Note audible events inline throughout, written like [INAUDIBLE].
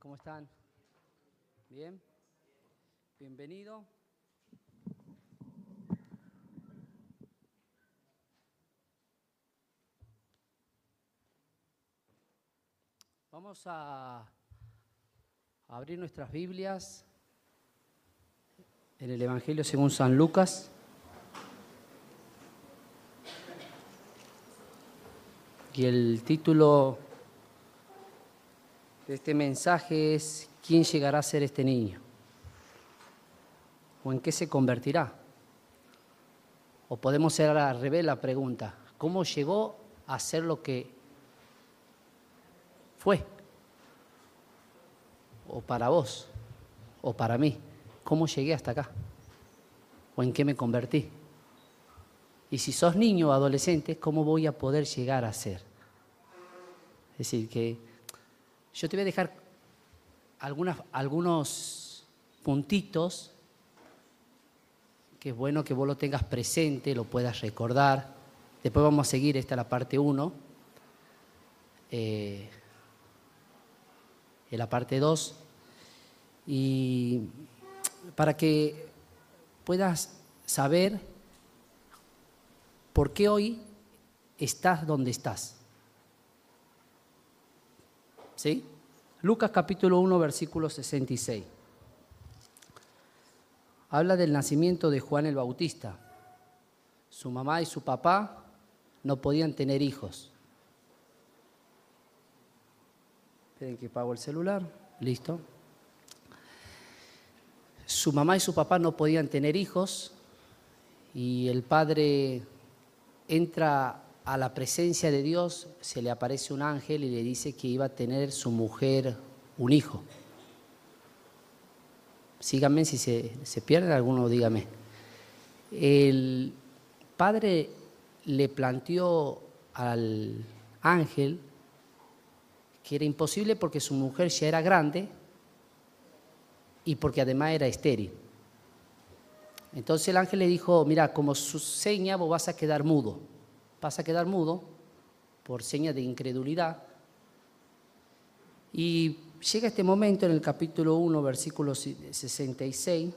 ¿cómo están? ¿Bien? Bienvenido. Vamos a abrir nuestras Biblias en el Evangelio según San Lucas. Y el título de este mensaje es ¿quién llegará a ser este niño? ¿O en qué se convertirá? O podemos ser al revés la pregunta, ¿cómo llegó a ser lo que fue? O para vos, o para mí, ¿cómo llegué hasta acá? ¿O en qué me convertí? Y si sos niño o adolescente, ¿cómo voy a poder llegar a ser? Es decir, que yo te voy a dejar algunas, algunos puntitos que es bueno que vos lo tengas presente, lo puedas recordar. Después vamos a seguir, esta es la parte 1. Eh, en la parte 2. Y para que puedas saber por qué hoy estás donde estás. ¿Sí? Lucas capítulo 1, versículo 66. Habla del nacimiento de Juan el Bautista. Su mamá y su papá no podían tener hijos. Esperen que pago el celular. Listo. Su mamá y su papá no podían tener hijos y el padre entra a la presencia de Dios, se le aparece un ángel y le dice que iba a tener su mujer un hijo. Síganme si se, se pierde alguno, dígame. El padre le planteó al ángel que era imposible porque su mujer ya era grande y porque además era estéril. Entonces el ángel le dijo, mira, como su seña vos vas a quedar mudo vas a quedar mudo por seña de incredulidad. Y llega este momento en el capítulo 1, versículo 66.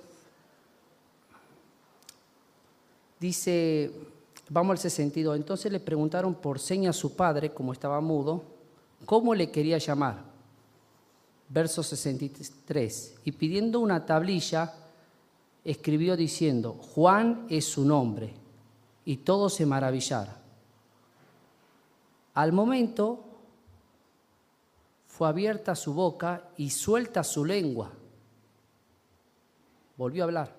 Dice, vamos al 62, entonces le preguntaron por seña a su padre, como estaba mudo, cómo le quería llamar. Verso 63, y pidiendo una tablilla, escribió diciendo, Juan es su nombre, y todos se maravillaron. Al momento fue abierta su boca y suelta su lengua. Volvió a hablar.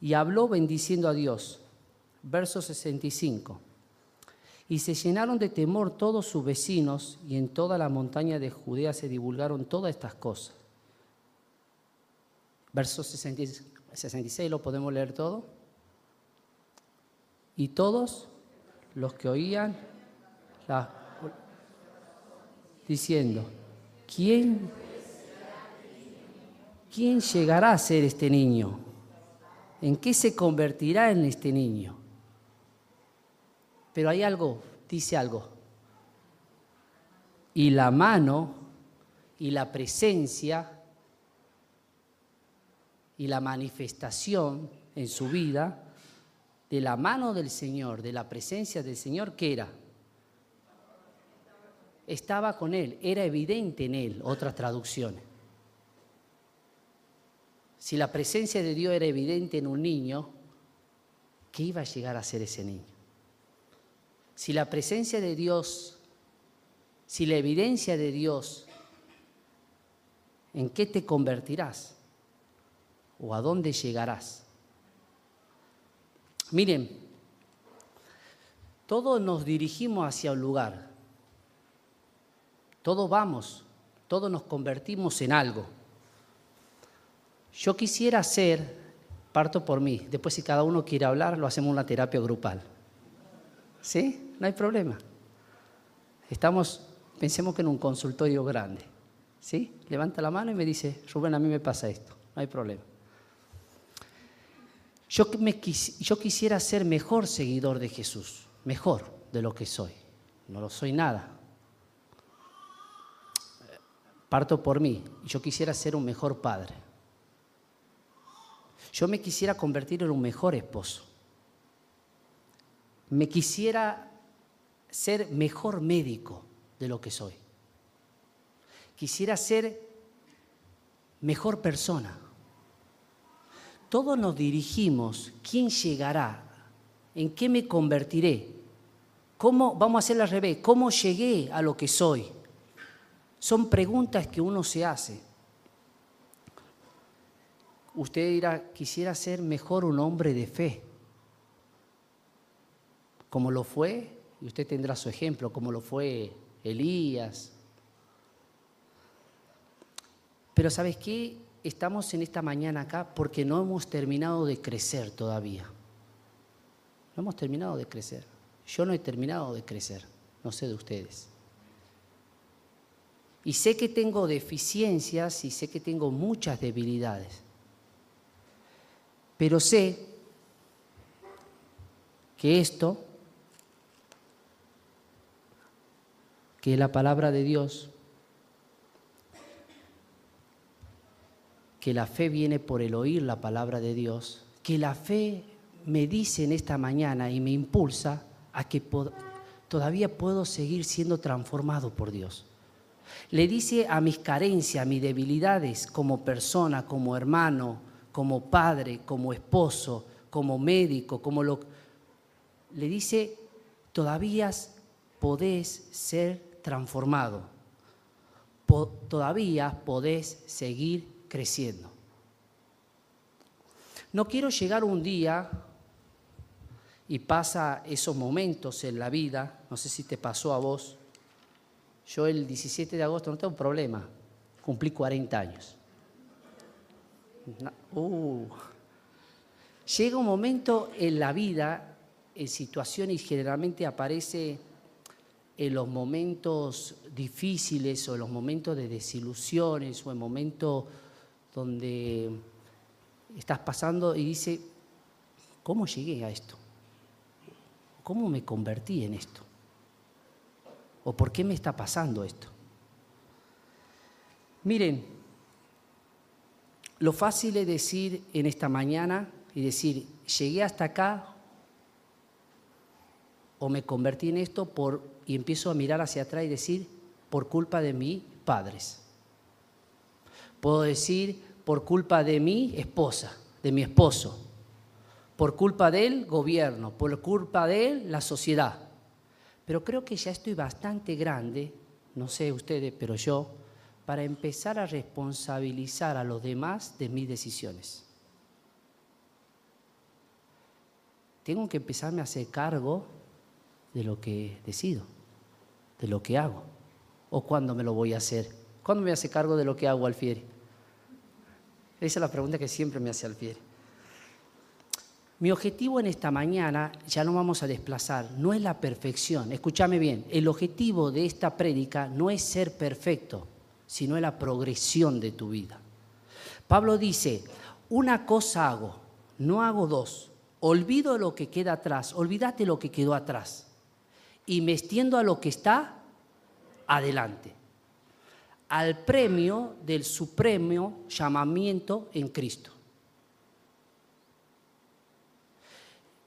Y habló bendiciendo a Dios. Verso 65. Y se llenaron de temor todos sus vecinos y en toda la montaña de Judea se divulgaron todas estas cosas. Verso 66, ¿lo podemos leer todo? Y todos los que oían diciendo, ¿quién, ¿quién llegará a ser este niño? ¿En qué se convertirá en este niño? Pero hay algo, dice algo. Y la mano y la presencia y la manifestación en su vida de la mano del Señor, de la presencia del Señor, ¿qué era? Estaba con él, era evidente en él, otras traducciones. Si la presencia de Dios era evidente en un niño, ¿qué iba a llegar a ser ese niño? Si la presencia de Dios, si la evidencia de Dios, ¿en qué te convertirás? ¿O a dónde llegarás? Miren, todos nos dirigimos hacia un lugar, todos vamos, todos nos convertimos en algo. Yo quisiera ser, parto por mí, después si cada uno quiere hablar, lo hacemos una terapia grupal. ¿Sí? No hay problema. Estamos, pensemos que en un consultorio grande. ¿Sí? Levanta la mano y me dice, Rubén, a mí me pasa esto, no hay problema. Yo, yo quisiera ser mejor seguidor de Jesús, mejor de lo que soy. No lo soy nada. parto por mí, yo quisiera ser un mejor padre. Yo me quisiera convertir en un mejor esposo. Me quisiera ser mejor médico de lo que soy. Quisiera ser mejor persona. Todos nos dirigimos, ¿quién llegará? ¿En qué me convertiré? ¿Cómo, vamos a hacer al revés, cómo llegué a lo que soy? Son preguntas que uno se hace. Usted dirá, quisiera ser mejor un hombre de fe, como lo fue, y usted tendrá su ejemplo, como lo fue Elías. Pero ¿sabes qué? Estamos en esta mañana acá porque no hemos terminado de crecer todavía. No hemos terminado de crecer. Yo no he terminado de crecer, no sé de ustedes. Y sé que tengo deficiencias y sé que tengo muchas debilidades. Pero sé que esto, que la palabra de Dios, que la fe viene por el oír la palabra de Dios, que la fe me dice en esta mañana y me impulsa a que todavía puedo seguir siendo transformado por Dios. Le dice a mis carencias, a mis debilidades como persona, como hermano, como padre, como esposo, como médico, como lo... Le dice, todavía podés ser transformado, todavía podés seguir creciendo. No quiero llegar un día y pasa esos momentos en la vida, no sé si te pasó a vos, yo el 17 de agosto no tengo problema, cumplí 40 años. Uh. Llega un momento en la vida, en situaciones generalmente aparece en los momentos difíciles o en los momentos de desilusiones o en momentos donde estás pasando y dice, ¿cómo llegué a esto? ¿Cómo me convertí en esto? ¿O por qué me está pasando esto? Miren, lo fácil es decir en esta mañana y decir, llegué hasta acá o me convertí en esto por, y empiezo a mirar hacia atrás y decir, por culpa de mis padres. Puedo decir, por culpa de mi esposa, de mi esposo, por culpa del gobierno, por culpa de la sociedad. Pero creo que ya estoy bastante grande, no sé ustedes, pero yo, para empezar a responsabilizar a los demás de mis decisiones. Tengo que empezarme a hacer cargo de lo que decido, de lo que hago. ¿O cuándo me lo voy a hacer? ¿Cuándo me hacer cargo de lo que hago, Alfieri? Esa es la pregunta que siempre me hace Alfieri. Mi objetivo en esta mañana, ya no vamos a desplazar, no es la perfección. Escúchame bien, el objetivo de esta prédica no es ser perfecto, sino es la progresión de tu vida. Pablo dice, una cosa hago, no hago dos. Olvido lo que queda atrás, olvídate lo que quedó atrás. Y me extiendo a lo que está adelante. Al premio del supremo llamamiento en Cristo.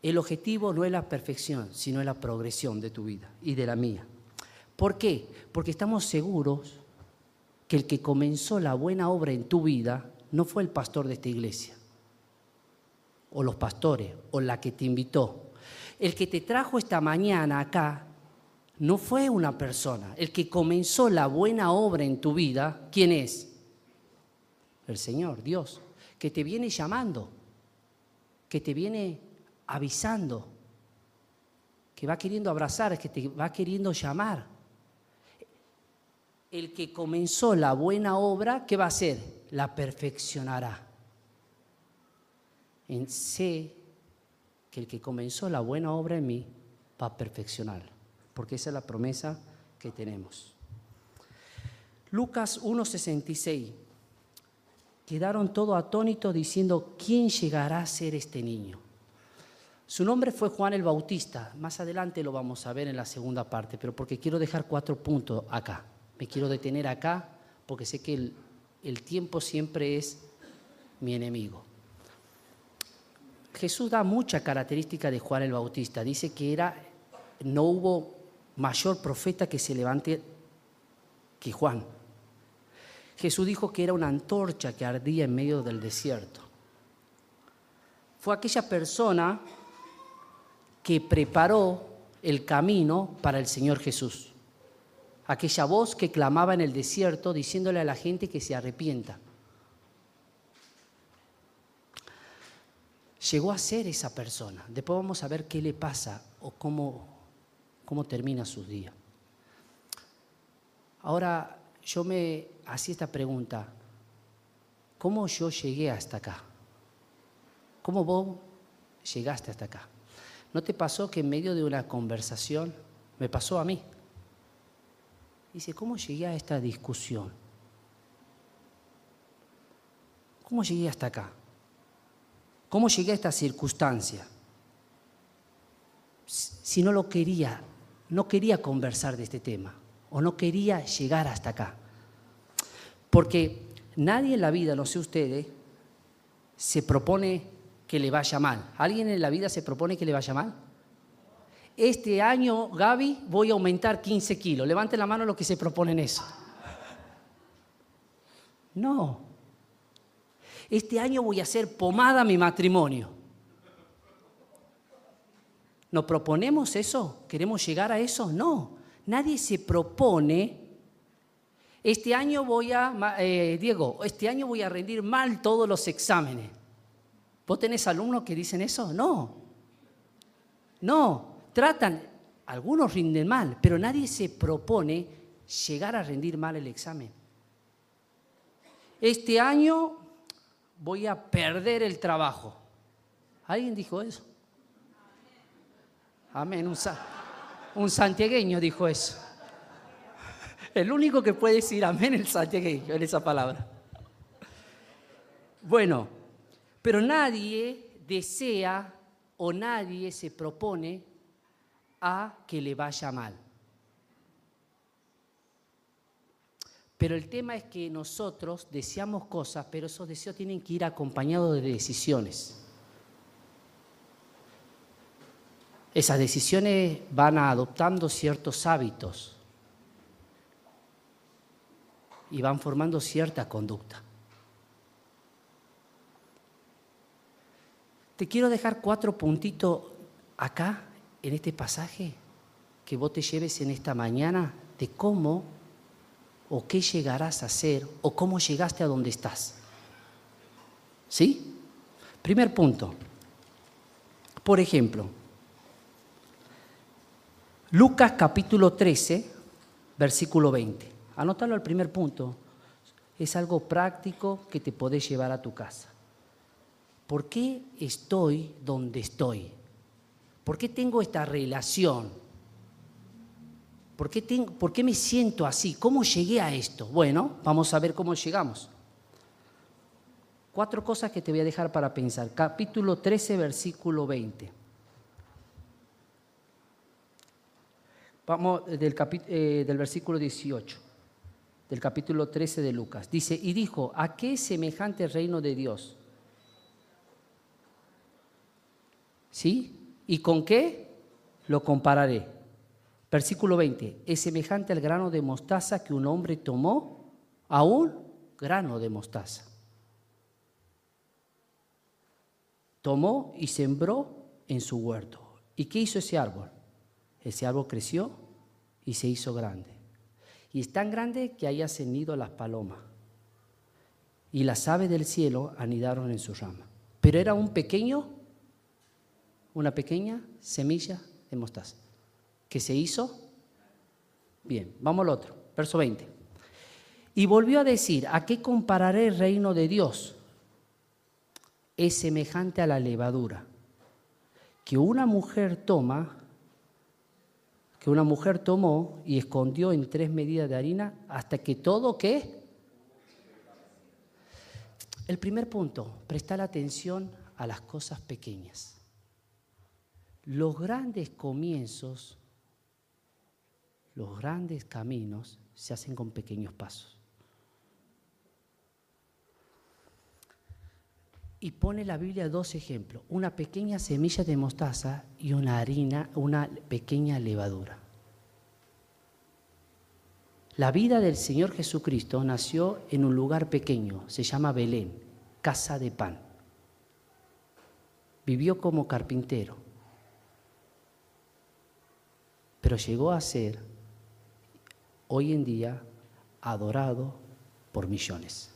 El objetivo no es la perfección, sino la progresión de tu vida y de la mía. ¿Por qué? Porque estamos seguros que el que comenzó la buena obra en tu vida no fue el pastor de esta iglesia, o los pastores, o la que te invitó. El que te trajo esta mañana acá no fue una persona. El que comenzó la buena obra en tu vida, ¿quién es? El Señor, Dios, que te viene llamando, que te viene avisando, que va queriendo abrazar, que te va queriendo llamar. El que comenzó la buena obra, ¿qué va a hacer? La perfeccionará. En sé que el que comenzó la buena obra en mí va a perfeccionar, porque esa es la promesa que tenemos. Lucas 1:66. Quedaron todos atónitos diciendo, ¿quién llegará a ser este niño? Su nombre fue Juan el Bautista. Más adelante lo vamos a ver en la segunda parte, pero porque quiero dejar cuatro puntos acá. Me quiero detener acá porque sé que el, tiempo siempre es mi enemigo. Jesús da mucha característica de Juan el Bautista. Dice que era, no hubo mayor profeta que se levante que Juan. Jesús dijo que era una antorcha que ardía en medio del desierto. Fue aquella persona que preparó el camino para el Señor Jesús. Aquella voz que clamaba en el desierto diciéndole a la gente que se arrepienta. llegó a ser esa persona. Después vamos a ver qué le pasa o cómo, cómo termina su día. Ahora, yo me hacía esta pregunta, ¿cómo yo llegué hasta acá? ¿Cómo vos llegaste hasta acá? ¿No te pasó que en medio de una conversación, me pasó a mí, dice, ¿cómo llegué a esta discusión? ¿Cómo llegué hasta acá? ¿Cómo llegué a esta circunstancia? Si no lo quería, no quería conversar de este tema o no quería llegar hasta acá. Porque nadie en la vida, no sé ustedes, se propone que le vaya mal. ¿Alguien en la vida se propone que le vaya mal? Este año, Gaby, voy a aumentar 15 kilos. Levante la mano los que se proponen eso. No, este año voy a hacer pomada mi matrimonio. ¿Nos proponemos eso? ¿Queremos llegar a eso? No, nadie se propone. Este año voy a, eh, Diego, este año voy a rendir mal todos los exámenes. ¿Vos tenés alumnos que dicen eso? No. No, tratan, algunos rinden mal, pero nadie se propone llegar a rendir mal el examen. Este año voy a perder el trabajo. ¿Alguien dijo eso? Amén. Un, un santiagueño dijo eso. El único que puede decir amén el santiagueño en esa palabra. Bueno, pero nadie desea o nadie se propone a que le vaya mal. Pero el tema es que nosotros deseamos cosas, pero esos deseos tienen que ir acompañados de decisiones. Esas decisiones van adoptando ciertos hábitos y van formando cierta conducta. Te quiero dejar cuatro puntitos acá, en este pasaje, que vos te lleves en esta mañana de cómo o qué llegarás a ser o cómo llegaste a donde estás. ¿Sí? Primer punto. Por ejemplo, Lucas capítulo 13, versículo 20. Anótalo al primer punto. Es algo práctico que te podés llevar a tu casa. ¿Por qué estoy donde estoy? ¿Por qué tengo esta relación? ¿Por qué, tengo, ¿Por qué me siento así? ¿Cómo llegué a esto? Bueno, vamos a ver cómo llegamos. Cuatro cosas que te voy a dejar para pensar. Capítulo 13, versículo 20. Vamos del, eh, del versículo 18, del capítulo 13 de Lucas. Dice, y dijo, ¿a qué semejante reino de Dios? ¿Sí? ¿Y con qué? Lo compararé. Versículo 20, es semejante al grano de mostaza que un hombre tomó a un grano de mostaza. Tomó y sembró en su huerto. ¿Y qué hizo ese árbol? Ese árbol creció y se hizo grande. Y es tan grande que haya cenido las palomas. Y las aves del cielo anidaron en su rama. Pero era un pequeño, una pequeña semilla de mostaza que se hizo. Bien, vamos al otro, verso 20. Y volvió a decir, ¿a qué compararé el reino de Dios? Es semejante a la levadura que una mujer toma, que una mujer tomó y escondió en tres medidas de harina hasta que todo qué? El primer punto, prestar atención a las cosas pequeñas. Los grandes comienzos los grandes caminos se hacen con pequeños pasos. Y pone la Biblia dos ejemplos, una pequeña semilla de mostaza y una harina, una pequeña levadura. La vida del Señor Jesucristo nació en un lugar pequeño, se llama Belén, casa de pan. Vivió como carpintero, pero llegó a ser hoy en día adorado por millones.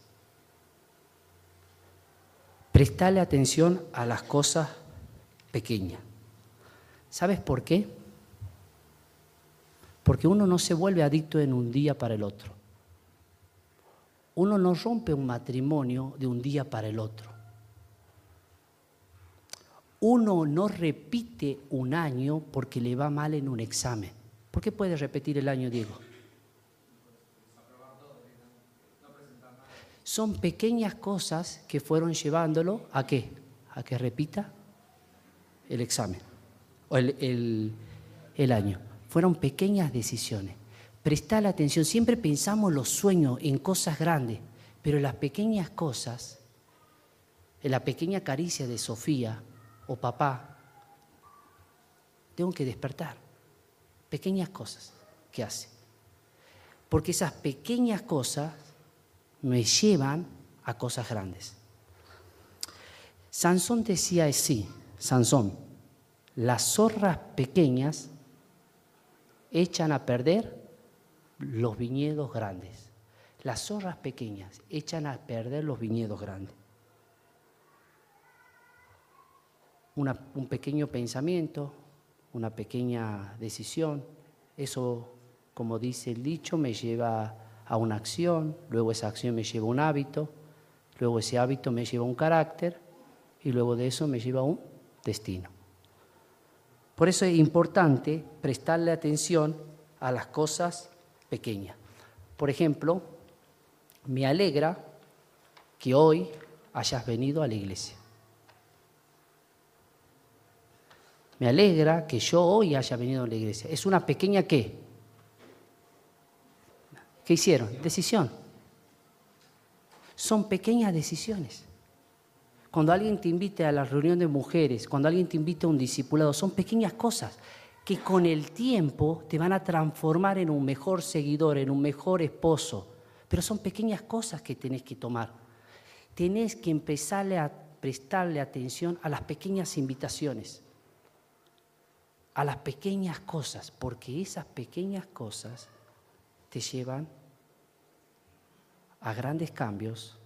Prestale atención a las cosas pequeñas. ¿Sabes por qué? Porque uno no se vuelve adicto en un día para el otro. Uno no rompe un matrimonio de un día para el otro. Uno no repite un año porque le va mal en un examen. ¿Por qué puede repetir el año, Diego? Son pequeñas cosas que fueron llevándolo a qué? A que repita el examen o el, año. Fueron pequeñas decisiones. Prestar la atención, siempre pensamos los sueños en cosas grandes, pero las pequeñas cosas, en la pequeña caricia de Sofía o papá, tengo que despertar. Pequeñas cosas que hace. Porque esas pequeñas cosas me llevan a cosas grandes. Sansón decía así, Sansón, las zorras pequeñas echan a perder los viñedos grandes. Las zorras pequeñas echan a perder los viñedos grandes. un pequeño pensamiento, una pequeña decisión, eso, como dice el dicho, me lleva a una acción, luego esa acción me lleva a un hábito, luego ese hábito me lleva a un carácter y luego de eso me lleva a un destino. Por eso es importante prestarle atención a las cosas pequeñas. Por ejemplo, me alegra que hoy hayas venido a la iglesia. Me alegra que yo hoy haya venido a la iglesia. Es una pequeña qué? ¿Qué hicieron? Decisión. Son pequeñas decisiones. Cuando alguien te invite a la reunión de mujeres, cuando alguien te invite a un discipulado, son pequeñas cosas que con el tiempo te van a transformar en un mejor seguidor, en un mejor esposo. Pero son pequeñas cosas que tenés que tomar. Tenés que empezarle a prestarle atención a las pequeñas invitaciones, a las pequeñas cosas, porque esas pequeñas cosas te llevan a grandes cambios,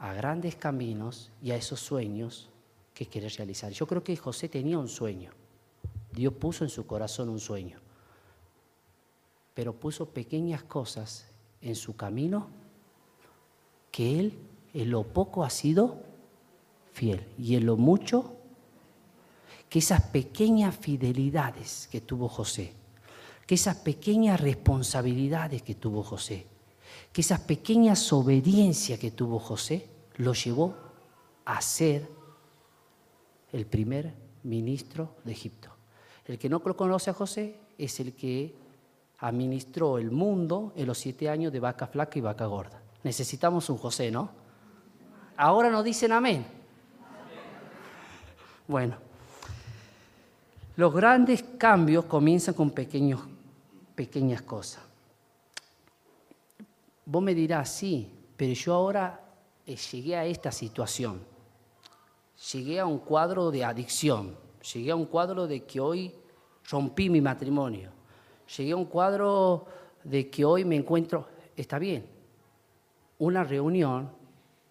a grandes caminos y a esos sueños que quiere realizar. Yo creo que José tenía un sueño. Dios puso en su corazón un sueño, pero puso pequeñas cosas en su camino que él en lo poco ha sido fiel y en lo mucho que esas pequeñas fidelidades que tuvo José, que esas pequeñas responsabilidades que tuvo José, que esa pequeña obediencia que tuvo José lo llevó a ser el primer ministro de Egipto. El que no conoce a José es el que administró el mundo en los siete años de vaca flaca y vaca gorda. Necesitamos un José, ¿no? Ahora nos dicen amén. Bueno, los grandes cambios comienzan con pequeños, pequeñas cosas. Vos me dirás, sí, pero yo ahora eh, llegué a esta situación. Llegué a un cuadro de adicción. Llegué a un cuadro de que hoy rompí mi matrimonio. Llegué a un cuadro de que hoy me encuentro, está bien, una reunión,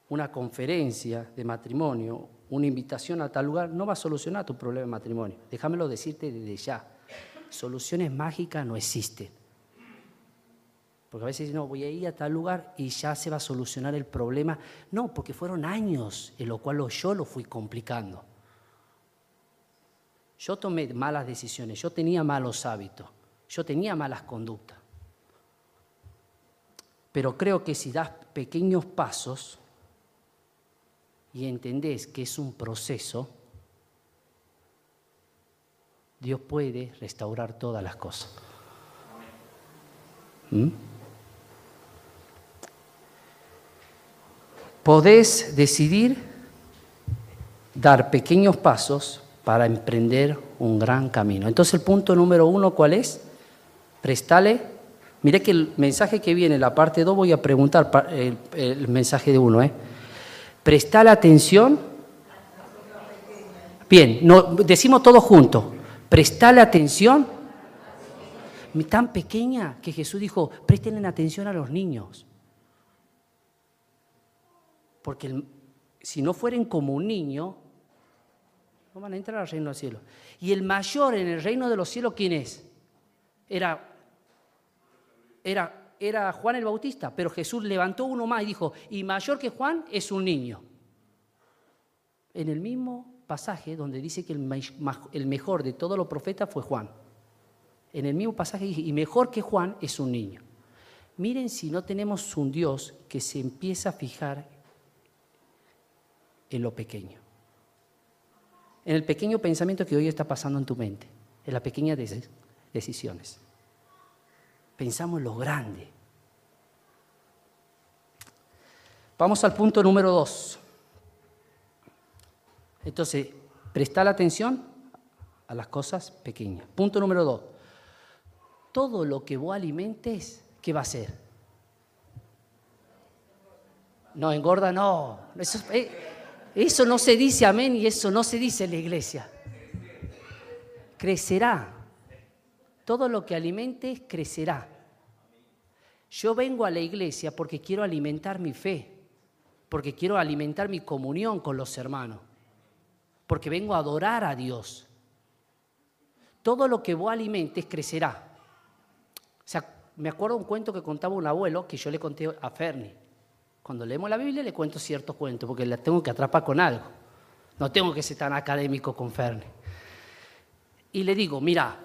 una conferencia de matrimonio, una invitación a tal lugar, no va a solucionar tu problema de matrimonio. Déjamelo decirte desde ya. Soluciones mágicas no existen. Porque a veces no, voy a ir a tal lugar y ya se va a solucionar el problema. No, porque fueron años en los cuales yo lo fui complicando. Yo tomé malas decisiones, yo tenía malos hábitos, yo tenía malas conductas. Pero creo que si das pequeños pasos y entendés que es un proceso, Dios puede restaurar todas las cosas. ¿Mm? Podés decidir dar pequeños pasos para emprender un gran camino. Entonces el punto número uno, ¿cuál es? Prestale. Mire que el mensaje que viene, la parte 2, voy a preguntar el, mensaje de uno. ¿eh? Prestale atención. Bien, decimos todo junto. Prestale atención. Tan pequeña que Jesús dijo, presten atención a los niños. Porque si no fueren como un niño, no van a entrar al reino del cielo. Y el mayor en el reino de los cielos, ¿quién es? Era, era, era Juan el Bautista, pero Jesús levantó uno más y dijo, y mayor que Juan es un niño. En el mismo pasaje donde dice que el, el mejor de todos los profetas fue Juan. En el mismo pasaje dice, y mejor que Juan es un niño. Miren si no tenemos un Dios que se empieza a fijar en lo pequeño. En el pequeño pensamiento que hoy está pasando en tu mente, en las pequeñas decisiones. Pensamos en lo grande. Vamos al punto número dos. Entonces, prestar atención a las cosas pequeñas. Punto número dos. Todo lo que vos alimentes, ¿qué va a ser? No, engorda, no. Eso, eh, eso no se dice amén y eso no se dice en la iglesia. Crecerá. Todo lo que alimentes crecerá. Yo vengo a la iglesia porque quiero alimentar mi fe, porque quiero alimentar mi comunión con los hermanos, porque vengo a adorar a Dios. Todo lo que vos alimentes crecerá. O sea, me acuerdo un cuento que contaba un abuelo que yo le conté a Ferni. Cuando leemos la Biblia le cuento ciertos cuentos porque la tengo que atrapar con algo. No tengo que ser tan académico con Ferni. Y le digo, mira,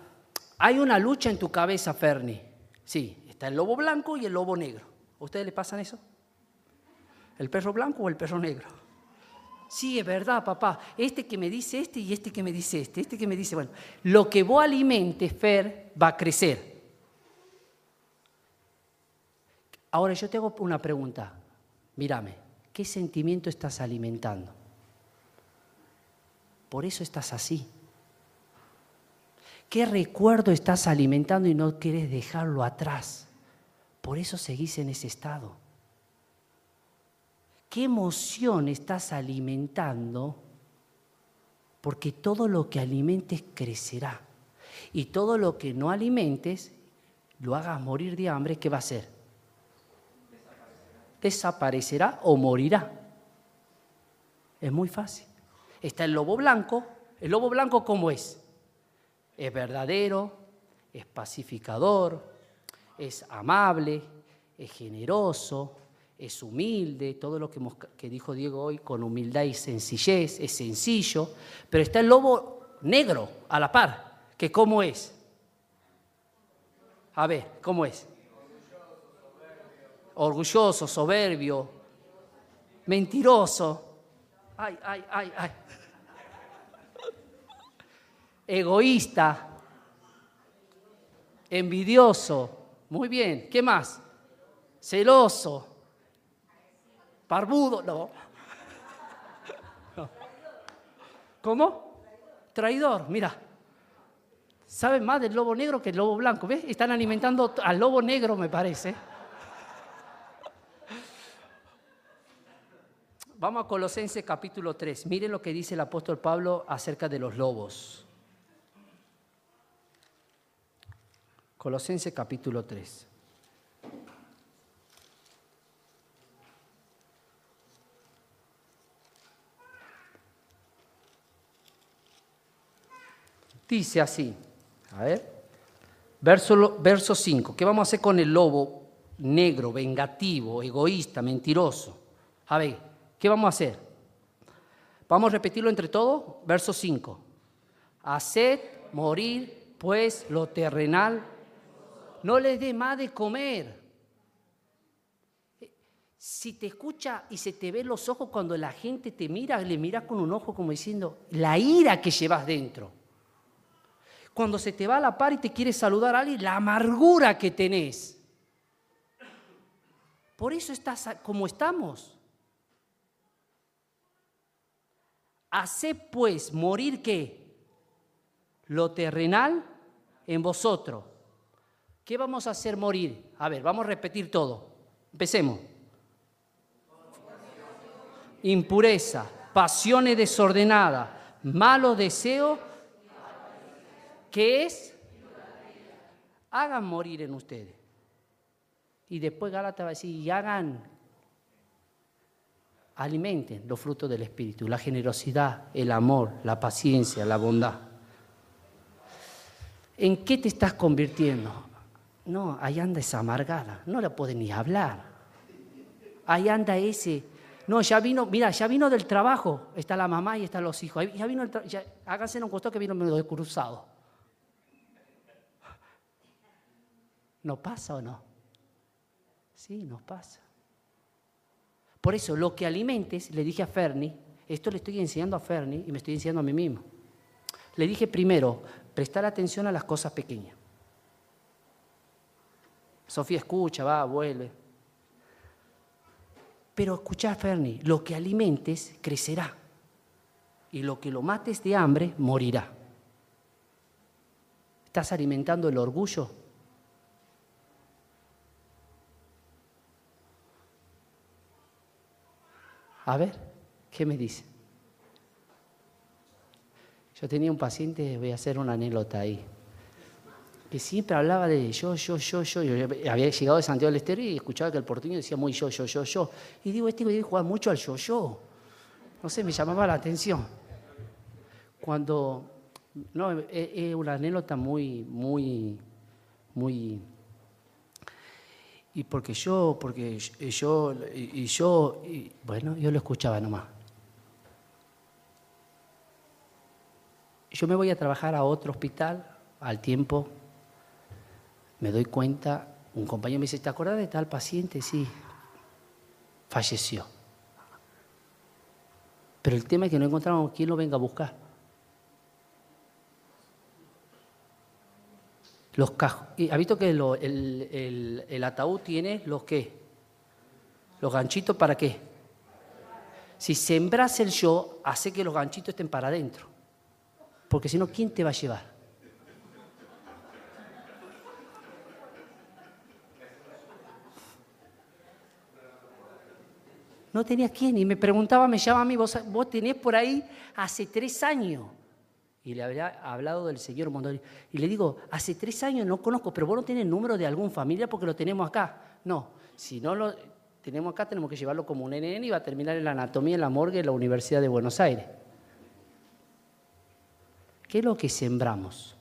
hay una lucha en tu cabeza, Ferni. Sí, está el lobo blanco y el lobo negro. ¿A ustedes les pasan eso? ¿El perro blanco o el perro negro? Sí, es verdad, papá. Este que me dice este y este que me dice este. Este que me dice, bueno, lo que vos alimentes, Fer, va a crecer. Ahora yo te hago una pregunta. Mírame, ¿qué sentimiento estás alimentando? Por eso estás así. ¿Qué recuerdo estás alimentando y no quieres dejarlo atrás? Por eso seguís en ese estado. ¿Qué emoción estás alimentando? Porque todo lo que alimentes crecerá. Y todo lo que no alimentes, lo hagas morir de hambre, ¿qué va a ser? Desaparecerá o morirá. Es muy fácil. Está el lobo blanco. ¿El lobo blanco cómo es? Es verdadero, es pacificador, es amable, es generoso, es humilde, todo lo que, dijo Diego hoy, con humildad y sencillez, es sencillo, pero está el lobo negro a la par, que cómo es. A ver, ¿cómo es? Orgulloso, soberbio, mentiroso. Ay, ay, ay, ay. Egoísta, envidioso. Muy bien, ¿qué más? Celoso, barbudo, no. ¿Cómo? Traidor, mira. Saben más del lobo negro que el lobo blanco, ¿ves? Están alimentando al lobo negro, me parece. Vamos a Colosenses capítulo 3. Miren lo que dice el apóstol Pablo acerca de los lobos. Colosenses capítulo 3. Dice así, a ver, verso, verso 5, ¿qué vamos a hacer con el lobo negro, vengativo, egoísta, mentiroso? A ver, ¿Qué vamos a hacer? Vamos a repetirlo entre todos. Verso 5. Haced morir pues lo terrenal. No les dé más de comer. Si te escucha y se te ve los ojos cuando la gente te mira, le mira con un ojo como diciendo, la ira que llevas dentro. Cuando se te va a la par y te quiere saludar a alguien, la amargura que tenés. Por eso estás como estamos. Haced pues morir qué? Lo terrenal en vosotros. ¿Qué vamos a hacer morir? A ver, vamos a repetir todo. Empecemos. Impureza, pasiones desordenadas, malos deseos. ¿Qué es? Hagan morir en ustedes. Y después Gálatas va a decir, y hagan, alimenten los frutos del Espíritu, la generosidad, el amor, la paciencia, la bondad. ¿En qué te estás convirtiendo? No, ahí anda esa amargada, no la puede ni hablar. Ahí anda ese. No, ya vino, mira, ya vino del trabajo, está la mamá y están los hijos. Ya vino, ya, háganse un costado que vino medio cruzado. ¿No pasa o no? Sí, nos pasa. Por eso, lo que alimentes, le dije a Ferni, esto le estoy enseñando a Ferni y me estoy enseñando a mí mismo. Le dije primero, prestar atención a las cosas pequeñas. Sofía escucha, va, vuelve. Pero escucha, Ferni, lo que alimentes crecerá y lo que lo mates de hambre morirá. ¿Estás alimentando el orgullo? A ver, ¿qué me dice? Yo tenía un paciente, voy a hacer una anécdota ahí, que siempre hablaba de yo, yo, yo, yo. Yo había llegado de Santiago del Estero y escuchaba que el porteño decía muy yo, yo, yo, yo. Y digo, este debe jugar mucho al yo, yo. No sé, me llamaba la atención. Cuando, no, es una anécdota muy, muy, muy y porque yo, porque yo, y yo, y, bueno, yo lo escuchaba nomás. Yo me voy a trabajar a otro hospital, al tiempo, me doy cuenta, un compañero me dice, ¿te acuerdas de tal paciente? Sí, falleció. Pero el tema es que no encontramos quién lo venga a buscar. Los ¿Ha visto que el, ataúd tiene los qué? Los ganchitos para qué? Si sembras el yo, hace que los ganchitos estén para adentro. Porque si no, ¿quién te va a llevar? No tenía quién. Y me preguntaba, me llama a mí, vos, vos tenés por ahí hace tres años y le había hablado del señor Mondoni. Y le digo, hace tres años no conozco, pero vos no tenés número de algún familia porque lo tenemos acá. No, si no lo tenemos acá, tenemos que llevarlo como un NN y va a terminar en la anatomía en la morgue de la Universidad de Buenos Aires. ¿Qué es lo que sembramos?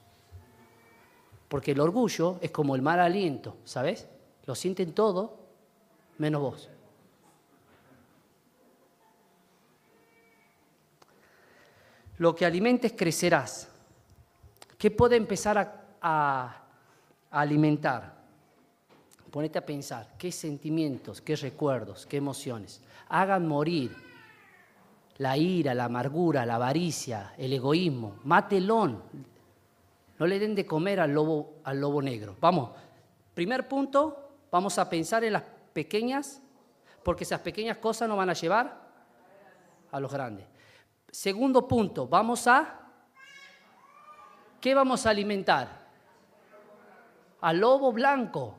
Porque el orgullo es como el mal aliento, ¿sabes? Lo sienten todo menos vos. Lo que alimentes crecerás. ¿Qué puede empezar a, alimentar? Ponete a pensar qué sentimientos, qué recuerdos, qué emociones. Hagan morir la ira, la amargura, la avaricia, el egoísmo. Mátelón. No le den de comer al lobo, al lobo negro. Vamos, primer punto, vamos a pensar en las pequeñas, porque esas pequeñas cosas nos van a llevar a los grandes. Segundo punto, vamos a... ¿Qué vamos a alimentar? Al lobo blanco.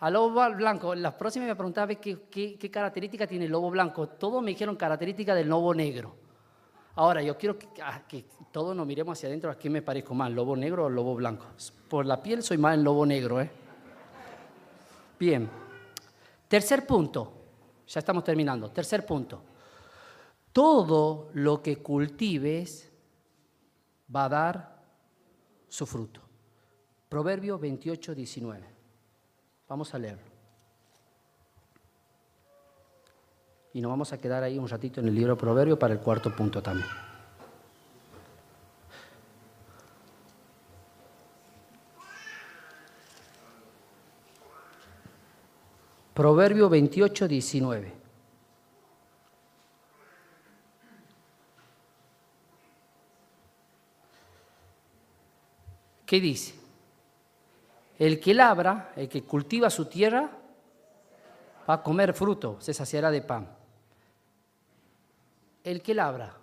Al lobo blanco. La próxima me preguntaba qué, qué, característica tiene el lobo blanco. Todos me dijeron característica del lobo negro. Ahora, yo quiero que, ah, todos nos miremos hacia adentro a quién me parezco más, lobo negro o lobo blanco. Por la piel soy más el lobo negro, ¿eh? Bien. Tercer punto. Ya estamos terminando. Tercer punto todo lo que cultives va a dar su fruto. Proverbio 28, 19. Vamos a leerlo. Y nos vamos a quedar ahí un ratito en el libro Proverbio para el cuarto punto también. Proverbio 28, 19. ¿Qué dice? El que labra, el que cultiva su tierra, va a comer fruto, se saciará de pan. el que labra.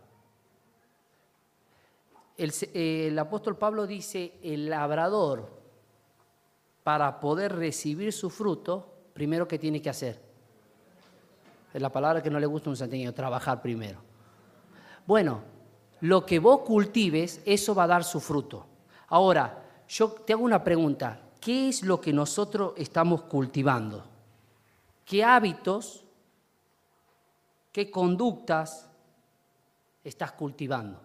El, el, apóstol Pablo dice, el labrador, para poder recibir su fruto, primero que tiene que hacer. Es la palabra que no le gusta a un santeño, trabajar primero. Bueno, lo que vos cultives, eso va a dar su fruto. Ahora, yo te hago una pregunta. ¿Qué es lo que nosotros estamos cultivando? ¿Qué hábitos, qué conductas estás cultivando?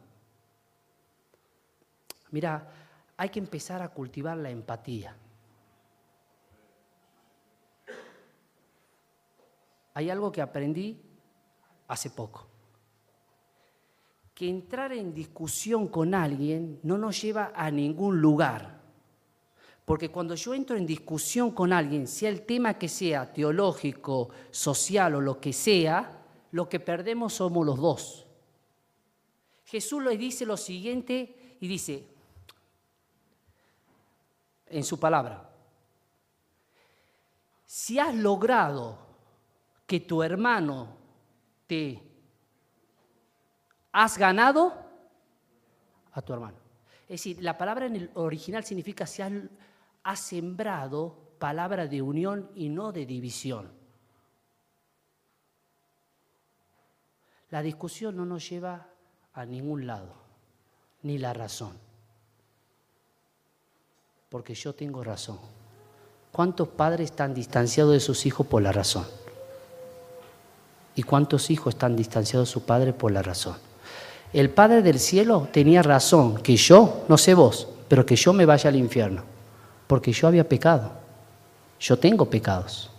Mira, hay que empezar a cultivar la empatía. Hay algo que aprendí hace poco que entrar en discusión con alguien no nos lleva a ningún lugar. Porque cuando yo entro en discusión con alguien, sea el tema que sea, teológico, social o lo que sea, lo que perdemos somos los dos. Jesús le dice lo siguiente y dice, en su palabra, si has logrado que tu hermano te has ganado a tu hermano. Es decir, la palabra en el original significa si has, sembrado palabra de unión y no de división. La discusión no nos lleva a ningún lado, ni la razón. Porque yo tengo razón. ¿Cuántos padres están distanciados de sus hijos por la razón? ¿Y cuántos hijos están distanciados de su padre por la razón? El Padre del cielo tenía razón, que yo, no sé vos, pero que yo me vaya al infierno, porque yo había pecado. Yo tengo pecados.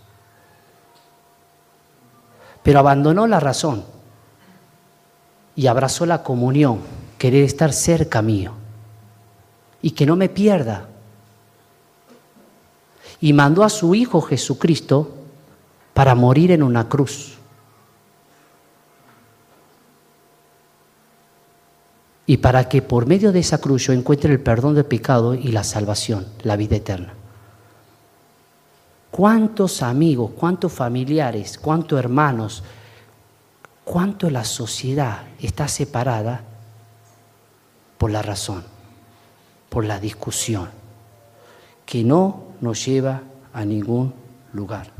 Pero abandonó la razón y abrazó la comunión, querer estar cerca mío y que no me pierda. Y mandó a su Hijo Jesucristo para morir en una cruz. Y para que por medio de esa cruz yo encuentre el perdón del pecado y la salvación, la vida eterna. ¿Cuántos amigos, cuántos familiares, cuántos hermanos, cuánto la sociedad está separada por la razón, por la discusión, que no nos lleva a ningún lugar?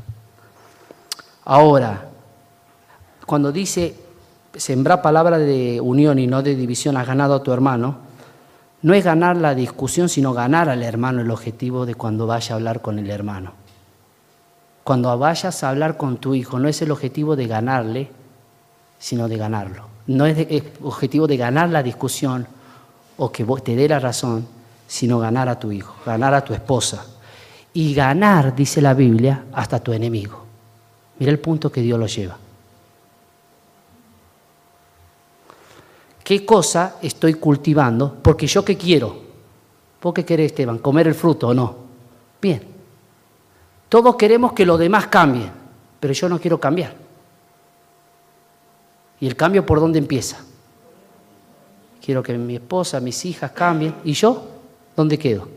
Ahora, cuando dice sembrar palabra de unión y no de división, has ganado a tu hermano, no es ganar la discusión, sino ganar al hermano el objetivo de cuando vaya a hablar con el hermano. Cuando vayas a hablar con tu hijo, no es el objetivo de ganarle, sino de ganarlo. No es el objetivo de ganar la discusión o que te dé la razón, sino ganar a tu hijo, ganar a tu esposa. Y ganar, dice la Biblia, hasta tu enemigo. Mira el punto que Dios lo lleva. Qué cosa estoy cultivando, porque yo qué quiero. ¿Vos qué querés, Esteban? ¿Comer el fruto o no? Bien. Todos queremos que los demás cambien, pero yo no quiero cambiar. ¿Y el cambio por dónde empieza? Quiero que mi esposa, mis hijas cambien. ¿Y yo? ¿Dónde quedo?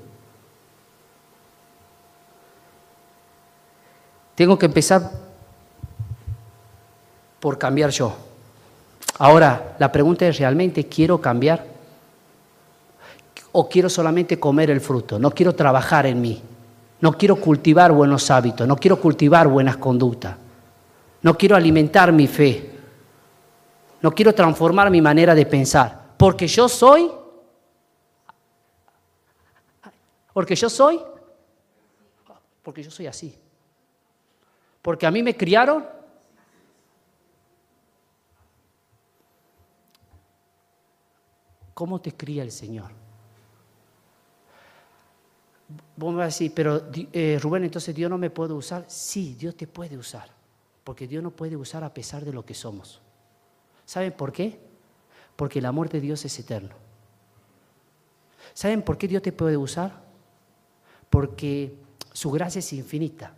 Tengo que empezar por cambiar yo. Ahora, la pregunta es, ¿realmente quiero cambiar? ¿O quiero solamente comer el fruto? No quiero trabajar en mí. No quiero cultivar buenos hábitos. No quiero cultivar buenas conductas. No quiero alimentar mi fe. No quiero transformar mi manera de pensar. Porque yo soy... Porque yo soy... Porque yo soy así. Porque a mí me criaron ¿Cómo te cría el Señor? Vos me vas a decir, pero eh, Rubén, entonces Dios no me puede usar. Sí, Dios te puede usar, porque Dios no puede usar a pesar de lo que somos. ¿Saben por qué? Porque el amor de Dios es eterno. ¿Saben por qué Dios te puede usar? Porque su gracia es infinita.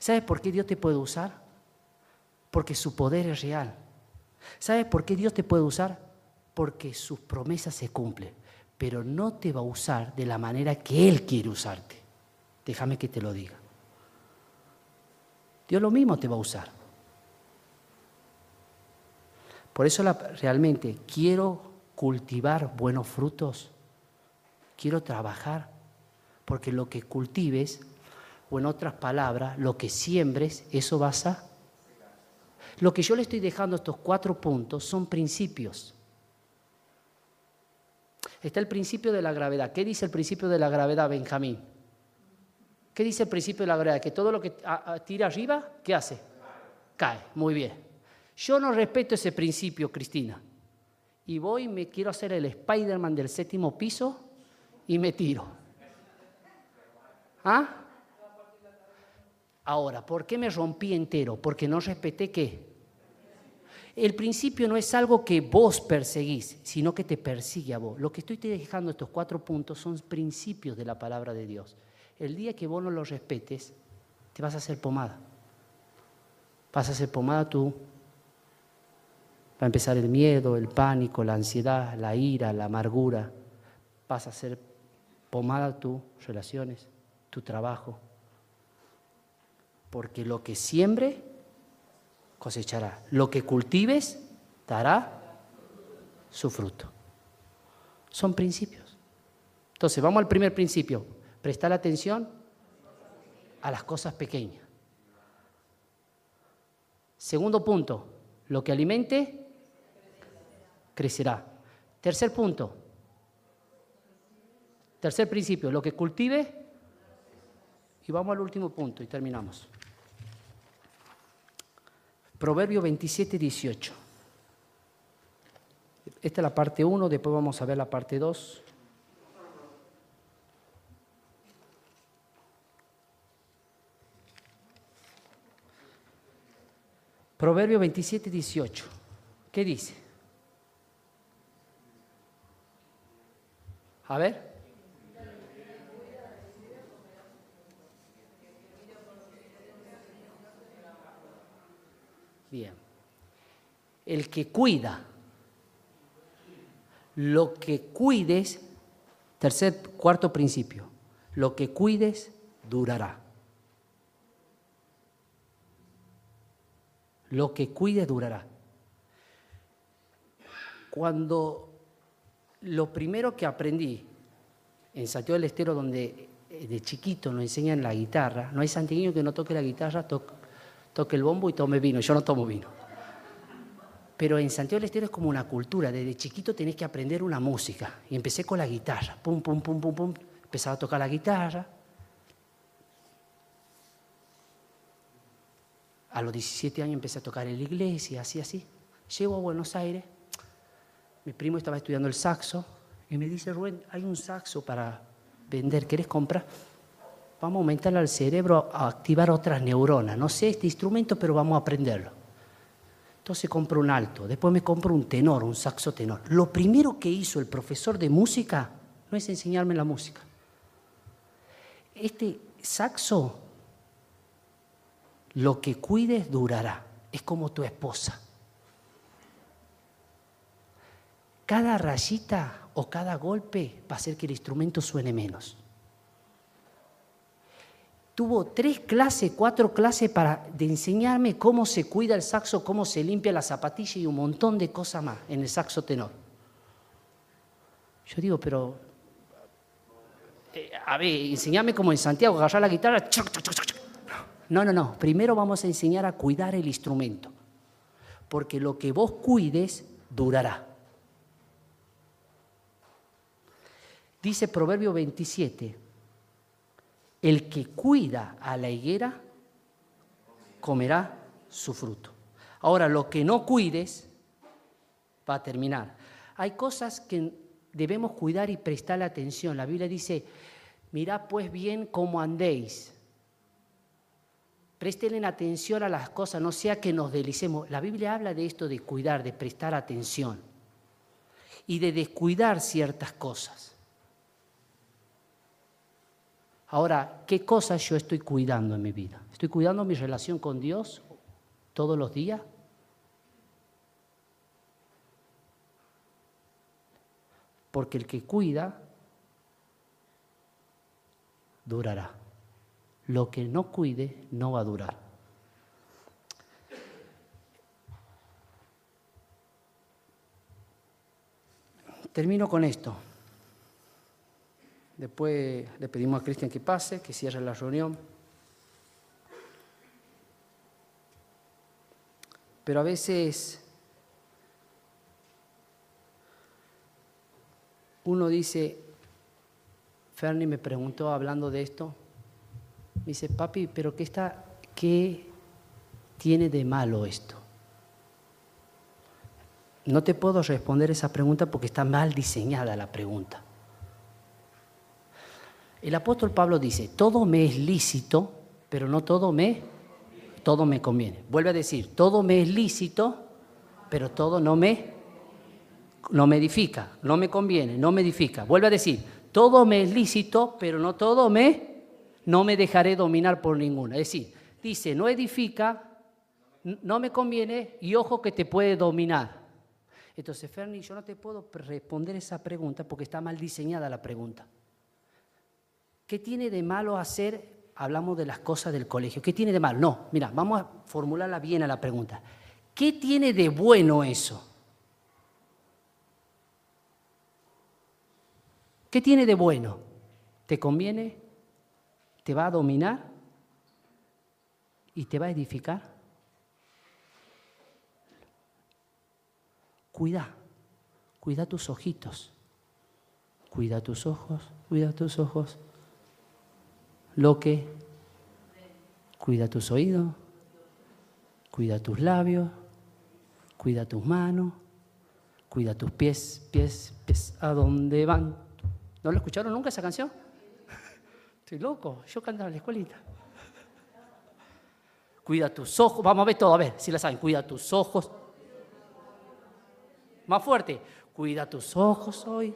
¿Sabes por qué Dios te puede usar? Porque su poder es real. ¿Sabes por qué Dios te puede usar? Porque sus promesas se cumplen, pero no te va a usar de la manera que Él quiere usarte. Déjame que te lo diga. Dios lo mismo te va a usar. Por eso realmente quiero cultivar buenos frutos, quiero trabajar, porque lo que cultives, o en otras palabras, lo que siembres, eso vas a... Lo que yo le estoy dejando estos cuatro puntos son principios. Está el principio de la gravedad. ¿Qué dice el principio de la gravedad, Benjamín? ¿Qué dice el principio de la gravedad? Que todo lo que tira arriba, ¿qué hace? Cae. Muy bien. Yo no respeto ese principio, Cristina. Y voy y me quiero hacer el Spider-Man del séptimo piso y me tiro. ¿Ah? Ahora, ¿por qué me rompí entero? Porque no respeté qué? El principio no es algo que vos perseguís, sino que te persigue a vos. Lo que estoy dejando estos cuatro puntos son principios de la palabra de Dios. El día que vos no los respetes, te vas a hacer pomada. Vas a hacer pomada tú. Va a empezar el miedo, el pánico, la ansiedad, la ira, la amargura. Vas a hacer pomada tus relaciones, tu trabajo. Porque lo que siembre, cosechará. Lo que cultives dará su fruto. Son principios. Entonces, vamos al primer principio. Prestar atención a las cosas pequeñas. Segundo punto, lo que alimente, crecerá. Tercer punto, tercer principio, lo que cultive, y vamos al último punto y terminamos. Proverbio 27, 18. Esta es la parte 1, después vamos a ver la parte 2. Proverbio 27, 18. ¿Qué dice? A ver. Bien. El que cuida, lo que cuides, tercer, cuarto principio, lo que cuides durará. Lo que cuides durará. Cuando lo primero que aprendí en Santiago del Estero, donde eh, de chiquito nos enseñan la guitarra, no hay santiagueño que no toque la guitarra, toque el bombo y tome vino. Yo no tomo vino. Pero en Santiago del Estero es como una cultura. Desde chiquito tenés que aprender una música. Y empecé con la guitarra. Pum, pum, pum, pum, pum. Empezaba a tocar la guitarra. A los 17 años empecé a tocar en la iglesia, así, así. Llego a Buenos Aires. Mi primo estaba estudiando el saxo. Y me dice, Rubén, hay un saxo para vender. ¿Querés comprar? vamos a aumentarle al cerebro a activar otras neuronas. No sé este instrumento, pero vamos a aprenderlo. Entonces compro un alto, después me compro un tenor, un saxo tenor. Lo primero que hizo el profesor de música no es enseñarme la música. Este saxo, lo que cuides durará. Es como tu esposa. Cada rayita o cada golpe va a hacer que el instrumento suene menos tuvo tres clases, cuatro clases para de enseñarme cómo se cuida el saxo, cómo se limpia la zapatilla y un montón de cosas más en el saxo tenor. Yo digo, pero eh, a ver, enseñame como en Santiago, agarrar la guitarra. No, no, no. Primero vamos a enseñar a cuidar el instrumento. Porque lo que vos cuides durará. Dice Proverbio 27, el que cuida a la higuera comerá su fruto. Ahora, lo que no cuides va a terminar. Hay cosas que debemos cuidar y prestarle atención. La Biblia dice, mirad pues bien cómo andéis. Presten atención a las cosas, no sea que nos delicemos. La Biblia habla de esto de cuidar, de prestar atención y de descuidar ciertas cosas. Ahora, ¿qué cosas yo estoy cuidando en mi vida? ¿Estoy cuidando mi relación con Dios todos los días? Porque el que cuida durará. Lo que no cuide no va a durar. Termino con esto. Después le pedimos a Cristian que pase, que cierre la reunión. Pero a veces uno dice, Ferni me preguntó hablando de esto, me dice, papi, pero ¿qué, está, qué tiene de malo esto? No te puedo responder esa pregunta porque está mal diseñada la pregunta. El apóstol Pablo dice, todo me es lícito, pero no todo me, todo me conviene. Vuelve a decir, todo me es lícito, pero todo no me, no me edifica, no me conviene, no me edifica. Vuelve a decir, todo me es lícito, pero no todo me, no me dejaré dominar por ninguna. Es decir, dice, no edifica, no me conviene y ojo que te puede dominar. Entonces, Ferni, yo no te puedo responder esa pregunta porque está mal diseñada la pregunta. ¿Qué tiene de malo hacer? Hablamos de las cosas del colegio. ¿Qué tiene de malo? No, mira, vamos a formularla bien a la pregunta. ¿Qué tiene de bueno eso? ¿Qué tiene de bueno? ¿Te conviene? ¿Te va a dominar? ¿Y te va a edificar? Cuida, cuida tus ojitos, cuida tus ojos, cuida tus ojos lo que cuida tus oídos, cuida tus labios, cuida tus manos, cuida tus pies, pies, pies, ¿a dónde van? ¿No lo escucharon nunca esa canción? [LAUGHS] Estoy loco, yo cantaba en la escuelita. Cuida tus ojos, vamos a ver todo, a ver si la saben, cuida tus ojos. Más fuerte, cuida tus ojos hoy.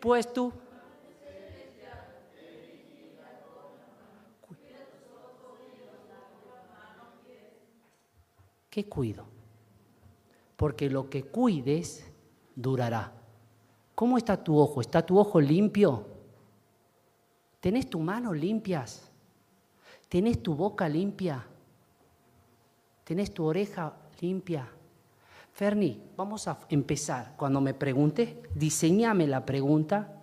Pues tú ¿Qué cuido? Porque lo que cuides durará. ¿Cómo está tu ojo? ¿Está tu ojo limpio? ¿Tenés tu mano limpias? ¿Tenés tu boca limpia? ¿Tenés tu oreja limpia? Ferni, vamos a empezar. Cuando me preguntes, diseñame la pregunta.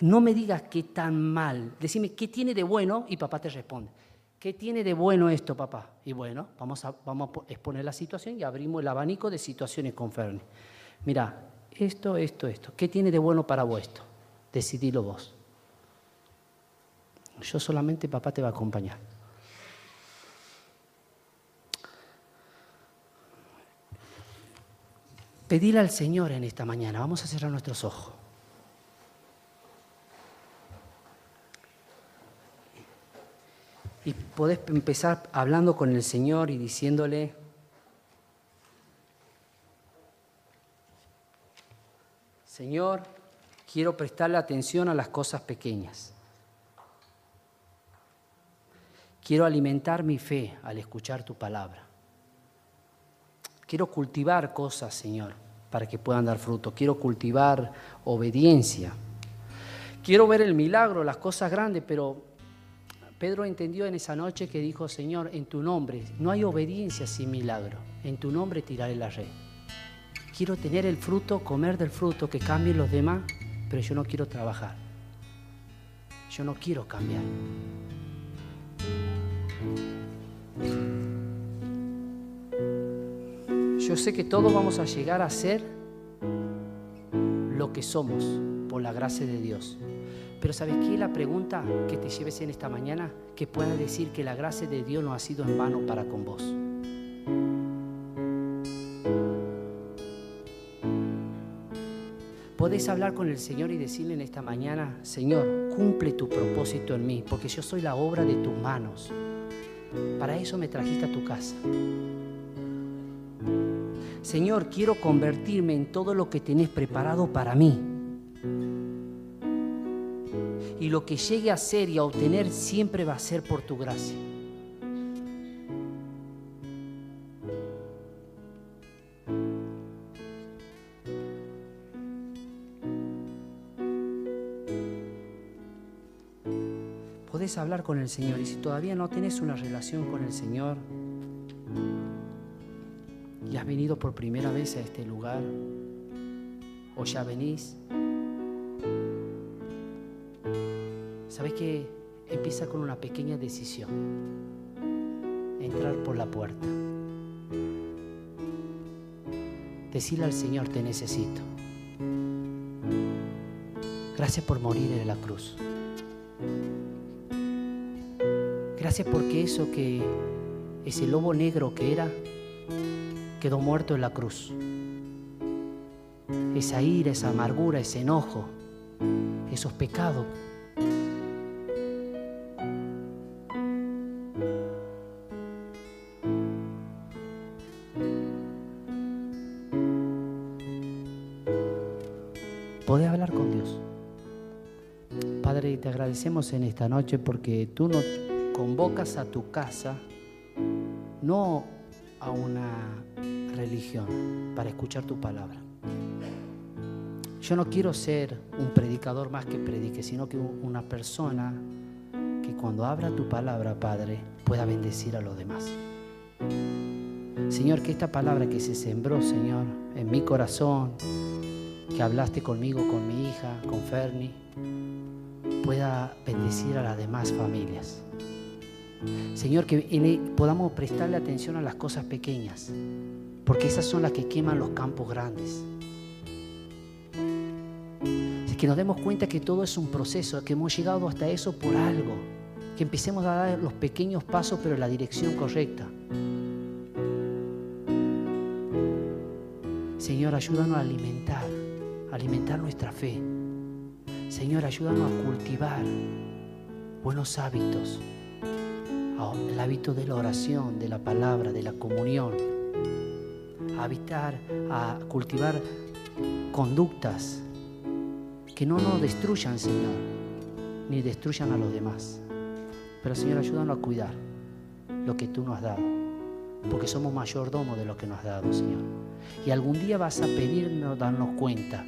No me digas qué tan mal. Decime qué tiene de bueno y papá te responde. ¿Qué tiene de bueno esto, papá? Y bueno, vamos a, exponer la situación y abrimos el abanico de situaciones con Ferni. Mira, esto, esto, esto. ¿Qué tiene de bueno para vos esto? Decidilo vos. Yo solamente, papá, te va a acompañar. Pedile al Señor en esta mañana. Vamos a cerrar nuestros ojos. Y podés empezar hablando con el Señor y diciéndole, Señor, quiero prestarle atención a las cosas pequeñas. Quiero alimentar mi fe al escuchar tu palabra. Quiero cultivar cosas, Señor, para que puedan dar fruto. Quiero cultivar obediencia. Quiero ver el milagro, las cosas grandes, pero Pedro entendió en esa noche que dijo, Señor, en tu nombre no hay obediencia sin milagro. En tu nombre tiraré la red. Quiero tener el fruto, comer del fruto, que cambien los demás, pero yo no quiero trabajar. Yo no quiero cambiar. Yo sé que todos vamos a llegar a ser lo que somos por la gracia de Dios. Pero ¿sabes qué? La pregunta que te lleves en esta mañana, que pueda decir que la gracia de Dios no ha sido en vano para con vos. Podés hablar con el Señor y decirle en esta mañana, Señor, cumple tu propósito en mí, porque yo soy la obra de tus manos. Para eso me trajiste a tu casa. Señor, quiero convertirme en todo lo que tenés preparado para mí y lo que llegue a ser y a obtener siempre va a ser por tu gracia. Podés hablar con el Señor y si todavía no tienes una relación con el Señor y has venido por primera vez a este lugar, o ya venís. ¿Sabes que empieza con una pequeña decisión? Entrar por la puerta. Decirle al Señor, te necesito. Gracias por morir en la cruz. Gracias porque eso que ese lobo negro que era quedó muerto en la cruz. Esa ira, esa amargura, ese enojo, esos pecados. En esta noche porque tú nos convocas a tu casa, no a una religión, para escuchar tu palabra. Yo no quiero ser un predicador más que predique, sino que una persona que cuando abra tu palabra, Padre, pueda bendecir a los demás. Señor, que esta palabra que se sembró, Señor, en mi corazón, que hablaste conmigo, con mi hija, con Fernie, pueda bendecir a las demás familias. Señor, que podamos prestarle atención a las cosas pequeñas, porque esas son las que queman los campos grandes. Que nos demos cuenta que todo es un proceso, que hemos llegado hasta eso por algo, que empecemos a dar los pequeños pasos, pero en la dirección correcta. Señor, ayúdanos a alimentar, alimentar nuestra fe. Señor, ayúdanos a cultivar buenos hábitos, el hábito de la oración, de la palabra, de la comunión, a habitar, a cultivar conductas que no nos destruyan, Señor, ni destruyan a los demás. Pero, Señor, ayúdanos a cuidar lo que tú nos has dado, porque somos mayordomos de lo que nos has dado, Señor. Y algún día vas a pedirnos darnos cuenta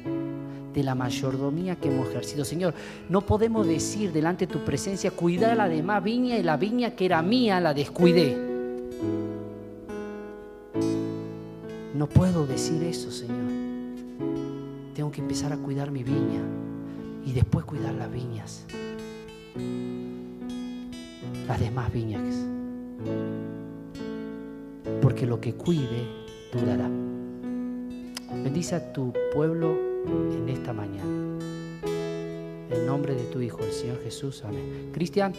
de la mayordomía que hemos ejercido. Señor, no podemos decir delante de tu presencia, cuidar la demás viña y la viña que era mía la descuidé. No puedo decir eso, Señor. Tengo que empezar a cuidar mi viña y después cuidar las viñas. Las demás viñas. Porque lo que cuide durará. Bendice a tu pueblo en esta mañana. En nombre de tu Hijo, el Señor Jesús. Amén. Cristian.